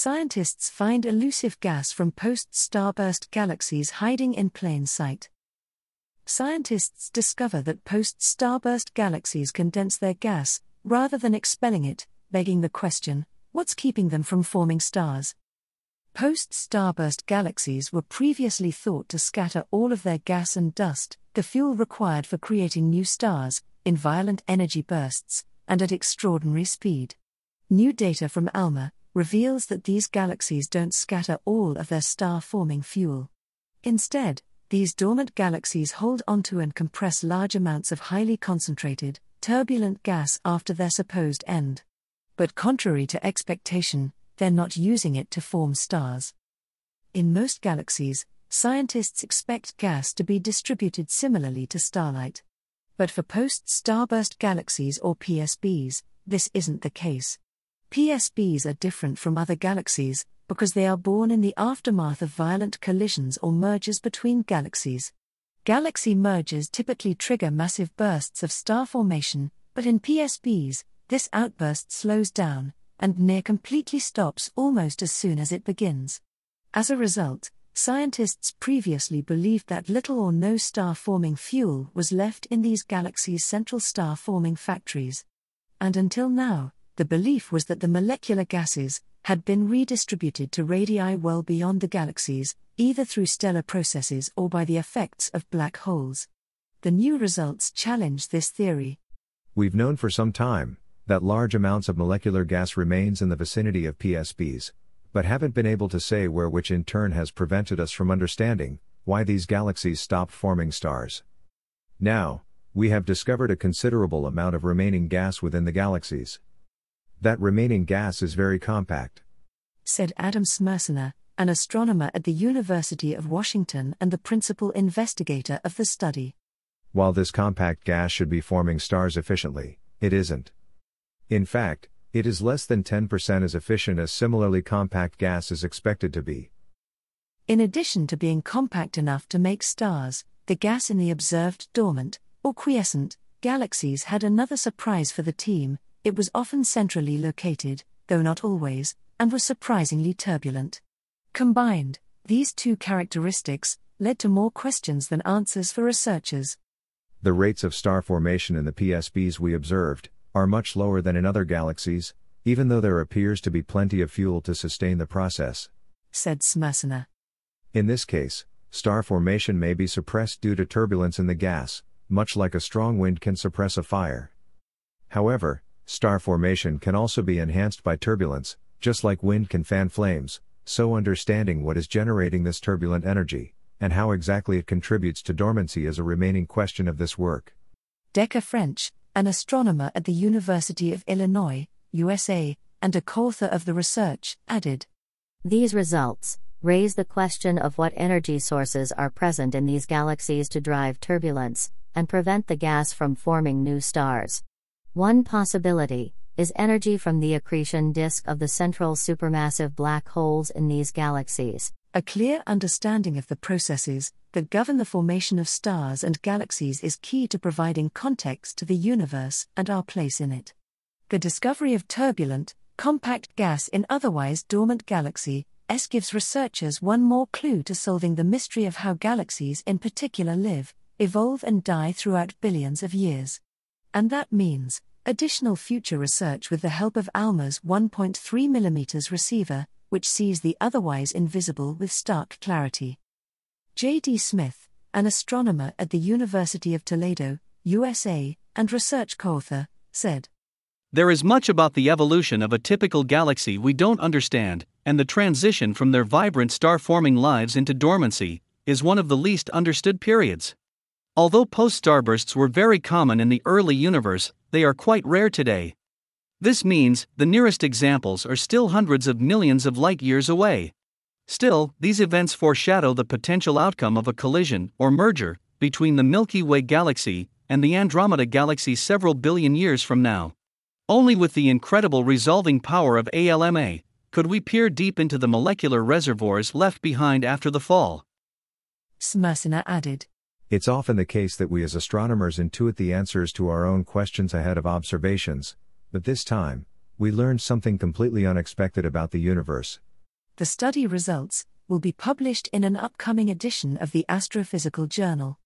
Scientists find elusive gas from post starburst galaxies hiding in plain sight. Scientists discover that post starburst galaxies condense their gas, rather than expelling it, begging the question what's keeping them from forming stars? Post starburst galaxies were previously thought to scatter all of their gas and dust, the fuel required for creating new stars, in violent energy bursts, and at extraordinary speed. New data from ALMA reveals that these galaxies don't scatter all of their star forming fuel. Instead, these dormant galaxies hold onto and compress large amounts of highly concentrated, turbulent gas after their supposed end. But contrary to expectation, they're not using it to form stars. In most galaxies, scientists expect gas to be distributed similarly to starlight. But for post starburst galaxies or PSBs, this isn't the case. PSBs are different from other galaxies because they are born in the aftermath of violent collisions or mergers between galaxies. Galaxy mergers typically trigger massive bursts of star formation, but in PSBs, this outburst slows down and near completely stops almost as soon as it begins. As a result, scientists previously believed that little or no star forming fuel was left in these galaxies' central star forming factories. And until now, the belief was that the molecular gases had been redistributed to radii well beyond the galaxies, either through stellar processes or by the effects of black holes. The new results challenge this theory. We've known for some time that large amounts of molecular gas remains in the vicinity of PSBs, but haven't been able to say where, which in turn has prevented us from understanding why these galaxies stopped forming stars. Now, we have discovered a considerable amount of remaining gas within the galaxies. That remaining gas is very compact. Said Adam Smercina, an astronomer at the University of Washington and the principal investigator of the study. While this compact gas should be forming stars efficiently, it isn't. In fact, it is less than 10% as efficient as similarly compact gas is expected to be. In addition to being compact enough to make stars, the gas in the observed dormant, or quiescent, galaxies had another surprise for the team it was often centrally located, though not always, and was surprisingly turbulent. Combined, these two characteristics led to more questions than answers for researchers. The rates of star formation in the PSBs we observed are much lower than in other galaxies, even though there appears to be plenty of fuel to sustain the process, said Smercina. In this case, star formation may be suppressed due to turbulence in the gas, much like a strong wind can suppress a fire. However, Star formation can also be enhanced by turbulence, just like wind can fan flames, so understanding what is generating this turbulent energy, and how exactly it contributes to dormancy is a remaining question of this work. Decker French, an astronomer at the University of Illinois, USA, and a co author of the research, added These results raise the question of what energy sources are present in these galaxies to drive turbulence and prevent the gas from forming new stars. One possibility is energy from the accretion disk of the central supermassive black holes in these galaxies. A clear understanding of the processes that govern the formation of stars and galaxies is key to providing context to the universe and our place in it. The discovery of turbulent, compact gas in otherwise dormant galaxy S gives researchers one more clue to solving the mystery of how galaxies in particular live, evolve and die throughout billions of years. And that means additional future research with the help of ALMA's 1.3 mm receiver, which sees the otherwise invisible with stark clarity. J.D. Smith, an astronomer at the University of Toledo, USA, and research co author, said There is much about the evolution of a typical galaxy we don't understand, and the transition from their vibrant star forming lives into dormancy is one of the least understood periods. Although post starbursts were very common in the early universe, they are quite rare today. This means the nearest examples are still hundreds of millions of light years away. Still, these events foreshadow the potential outcome of a collision or merger between the Milky Way galaxy and the Andromeda galaxy several billion years from now. Only with the incredible resolving power of ALMA could we peer deep into the molecular reservoirs left behind after the fall. Smercina added. It's often the case that we as astronomers intuit the answers to our own questions ahead of observations, but this time, we learned something completely unexpected about the universe, The study results will be published in an upcoming edition of the Astrophysical Journal.